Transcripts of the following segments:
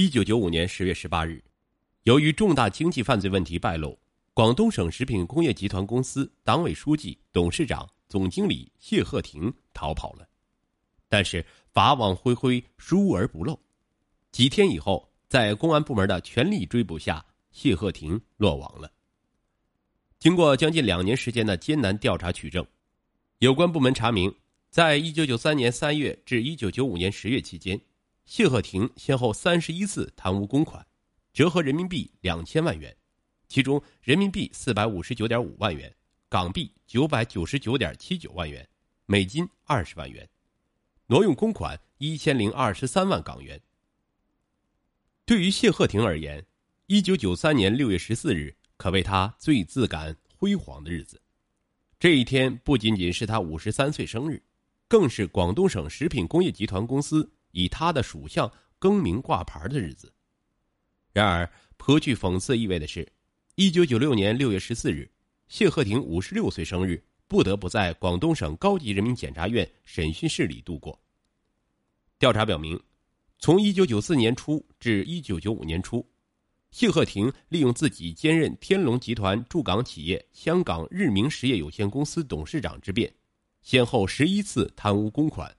一九九五年十月十八日，由于重大经济犯罪问题败露，广东省食品工业集团公司党委书记、董事长、总经理谢鹤亭逃跑了。但是法网恢恢，疏而不漏。几天以后，在公安部门的全力追捕下，谢鹤亭落网了。经过将近两年时间的艰难调查取证，有关部门查明，在一九九三年三月至一九九五年十月期间。谢鹤亭先后三十一次贪污公款，折合人民币两千万元，其中人民币四百五十九点五万元，港币九百九十九点七九万元，美金二十万元，挪用公款一千零二十三万港元。对于谢鹤亭而言，一九九三年六月十四日可谓他最自感辉煌的日子。这一天不仅仅是他五十三岁生日，更是广东省食品工业集团公司。以他的属相更名挂牌的日子。然而，颇具讽刺意味的是，一九九六年六月十四日，谢鹤亭五十六岁生日，不得不在广东省高级人民检察院审讯室里度过。调查表明，从一九九四年初至一九九五年初，谢鹤亭利用自己兼任天龙集团驻港企业香港日明实业有限公司董事长之便，先后十一次贪污公款。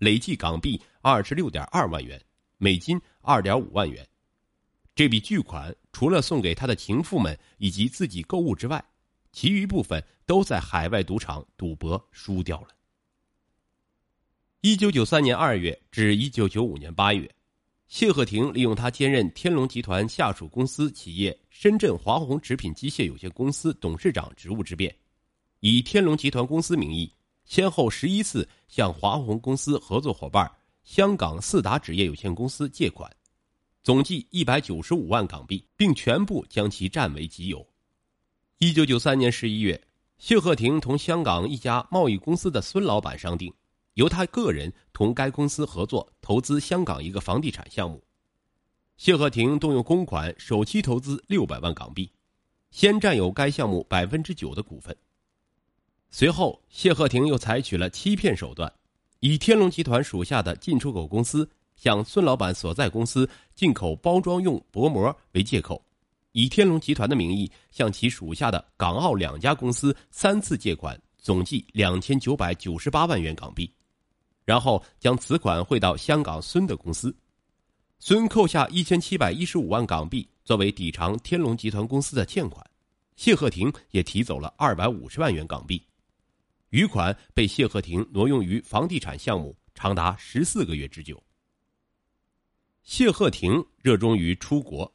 累计港币二十六点二万元，美金二点五万元。这笔巨款除了送给他的情妇们以及自己购物之外，其余部分都在海外赌场赌博输掉了。一九九三年二月至一九九五年八月，谢鹤亭利用他兼任天龙集团下属公司企业深圳华虹食品机械有限公司董事长职务之便，以天龙集团公司名义。先后十一次向华虹公司合作伙伴香港四达纸业有限公司借款，总计一百九十五万港币，并全部将其占为己有。一九九三年十一月，谢鹤亭同香港一家贸易公司的孙老板商定，由他个人同该公司合作投资香港一个房地产项目。谢鹤亭动用公款首期投资六百万港币，先占有该项目百分之九的股份。随后，谢鹤亭又采取了欺骗手段，以天龙集团属下的进出口公司向孙老板所在公司进口包装用薄膜为借口，以天龙集团的名义向其属下的港澳两家公司三次借款，总计两千九百九十八万元港币，然后将此款汇到香港孙的公司，孙扣下一千七百一十五万港币作为抵偿天龙集团公司的欠款，谢鹤亭也提走了二百五十万元港币。余款被谢鹤亭挪用于房地产项目，长达十四个月之久。谢鹤亭热衷于出国，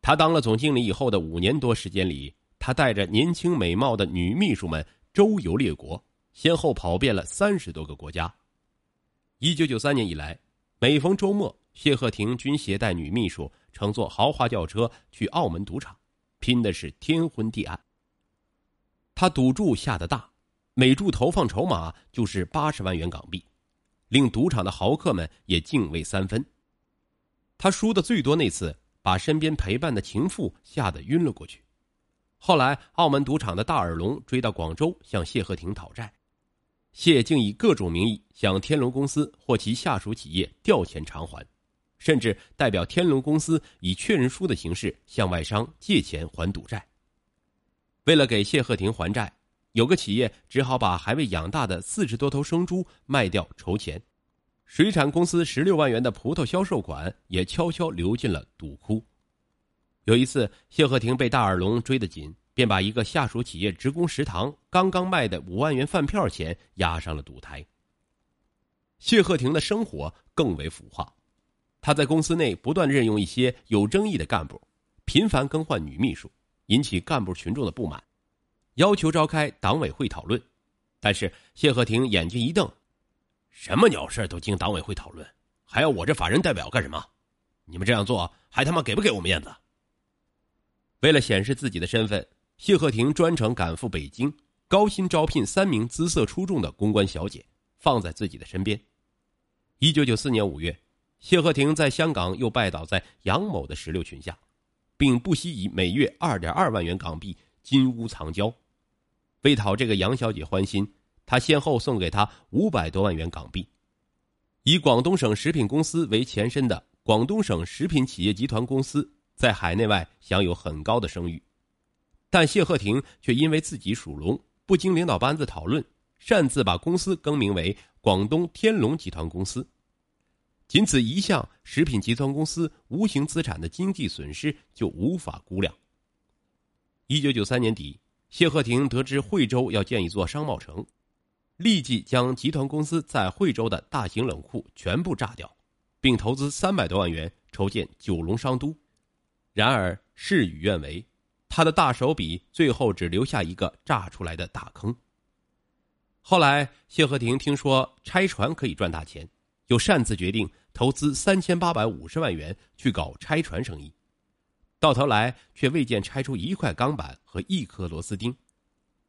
他当了总经理以后的五年多时间里，他带着年轻美貌的女秘书们周游列国，先后跑遍了三十多个国家。一九九三年以来，每逢周末，谢鹤亭均携带女秘书乘坐豪华轿车去澳门赌场，拼的是天昏地暗。他赌注下的大。每注投放筹码就是八十万元港币，令赌场的豪客们也敬畏三分。他输的最多那次，把身边陪伴的情妇吓得晕了过去。后来，澳门赌场的大耳龙追到广州向谢鹤亭讨债，谢竟以各种名义向天龙公司或其下属企业调钱偿还，甚至代表天龙公司以确认书的形式向外商借钱还赌债。为了给谢鹤亭还债。有个企业只好把还未养大的四十多头生猪卖掉筹钱，水产公司十六万元的葡萄销售款也悄悄流进了赌窟。有一次，谢鹤亭被大耳龙追得紧，便把一个下属企业职工食堂刚刚卖的五万元饭票钱押上了赌台。谢鹤亭的生活更为腐化，他在公司内不断任用一些有争议的干部，频繁更换女秘书，引起干部群众的不满。要求召开党委会讨论，但是谢鹤亭眼睛一瞪：“什么鸟事都经党委会讨论，还要我这法人代表干什么？你们这样做还他妈给不给我面子？”为了显示自己的身份，谢鹤亭专程赶赴北京，高薪招聘三名姿色出众的公关小姐，放在自己的身边。一九九四年五月，谢鹤亭在香港又拜倒在杨某的石榴裙下，并不惜以每月二点二万元港币金屋藏娇。为讨这个杨小姐欢心，他先后送给她五百多万元港币。以广东省食品公司为前身的广东省食品企业集团公司在海内外享有很高的声誉，但谢鹤亭却因为自己属龙，不经领导班子讨论，擅自把公司更名为广东天龙集团公司。仅此一项食品集团公司无形资产的经济损失就无法估量。一九九三年底，谢鹤廷得知惠州要建一座商贸城，立即将集团公司在惠州的大型冷库全部炸掉。并投资三百多万元筹建九龙商都，然而事与愿违，他的大手笔最后只留下一个炸出来的大坑。后来谢和廷听说拆船可以赚大钱，又擅自决定投资三千八百五十万元去搞拆船生意，到头来却未见拆出一块钢板和一颗螺丝钉，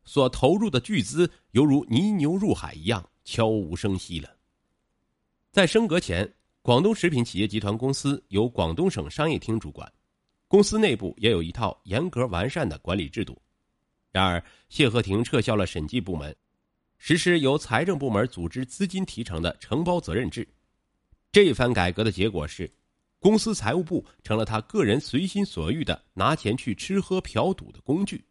所投入的巨资犹如泥牛入海一样悄无声息了。在升格前。广东食品企业集团公司由广东省商业厅主管，公司内部也有一套严格完善的管理制度。然而，谢和廷撤销了审计部门，实施由财政部门组织资金提成的承包责任制。这番改革的结果是，公司财务部成了他个人随心所欲的拿钱去吃喝嫖赌的工具。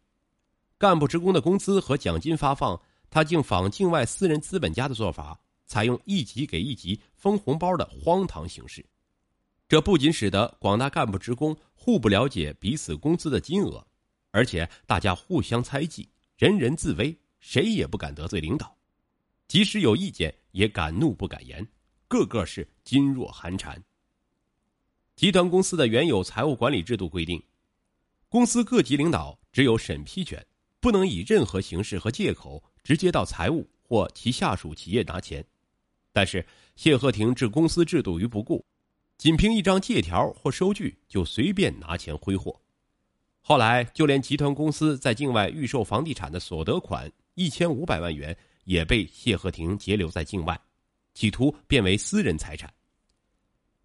干部职工的工资和奖金发放，他竟仿境外私人资本家的做法。采用一级给一级封红包的荒唐形式，这不仅使得广大干部职工互不了解彼此工资的金额，而且大家互相猜忌，人人自危，谁也不敢得罪领导，即使有意见也敢怒不敢言，个个是噤若寒蝉。集团公司的原有财务管理制度规定，公司各级领导只有审批权，不能以任何形式和借口直接到财务或其下属企业拿钱。但是谢和廷置公司制度于不顾，仅凭一张借条或收据就随便拿钱挥霍。后来，就连集团公司在境外预售房地产的所得款一千五百万元，也被谢和廷截留在境外，企图变为私人财产。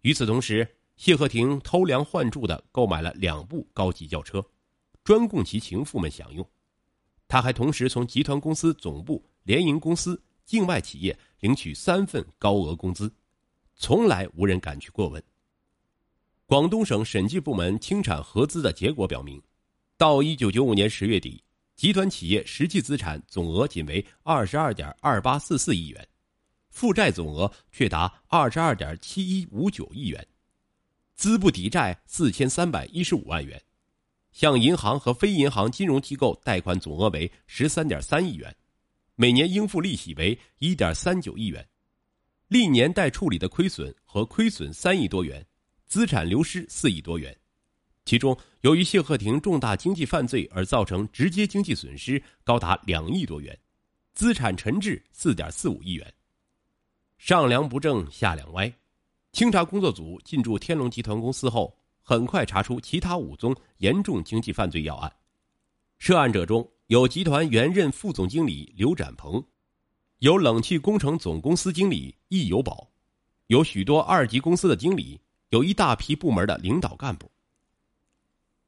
与此同时，谢和廷偷梁换柱的购买了两部高级轿车，专供其情妇们享用。他还同时从集团公司总部、联营公司。境外企业领取三份高额工资，从来无人敢去过问。广东省审计部门清产核资的结果表明，到一九九五年十月底，集团企业实际资产总额仅为二十二点二八四四亿元，负债总额却达二十二点七一五九亿元，资不抵债四千三百一十五万元，向银行和非银行金融机构贷款总额为十三点三亿元。每年应付利息为一点三九亿元，历年待处理的亏损和亏损三亿多元，资产流失四亿多元，其中由于谢鹤亭重大经济犯罪而造成直接经济损失高达两亿多元，资产沉滞四点四五亿元。上梁不正下梁歪，清查工作组进驻天龙集团公司后，很快查出其他五宗严重经济犯罪要案，涉案者中。有集团原任副总经理刘展鹏，有冷气工程总公司经理易有宝，有许多二级公司的经理，有一大批部门的领导干部。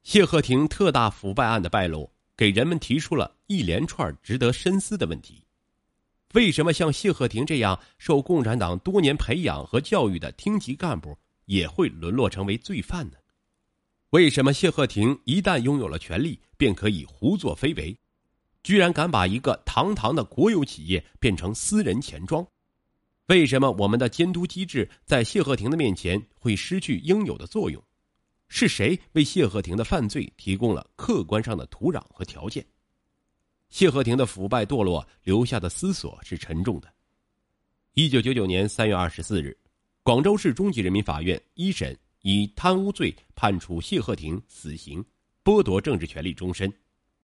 谢鹤亭特大腐败案的败露，给人们提出了一连串值得深思的问题：为什么像谢鹤亭这样受共产党多年培养和教育的厅级干部，也会沦落成为罪犯呢？为什么谢鹤亭一旦拥有了权力，便可以胡作非为？居然敢把一个堂堂的国有企业变成私人钱庄，为什么我们的监督机制在谢和廷的面前会失去应有的作用？是谁为谢和廷的犯罪提供了客观上的土壤和条件？谢和廷的腐败堕落留下的思索是沉重的。一九九九年三月二十四日，广州市中级人民法院一审以贪污罪判处谢和廷死刑，剥夺政治权利终身。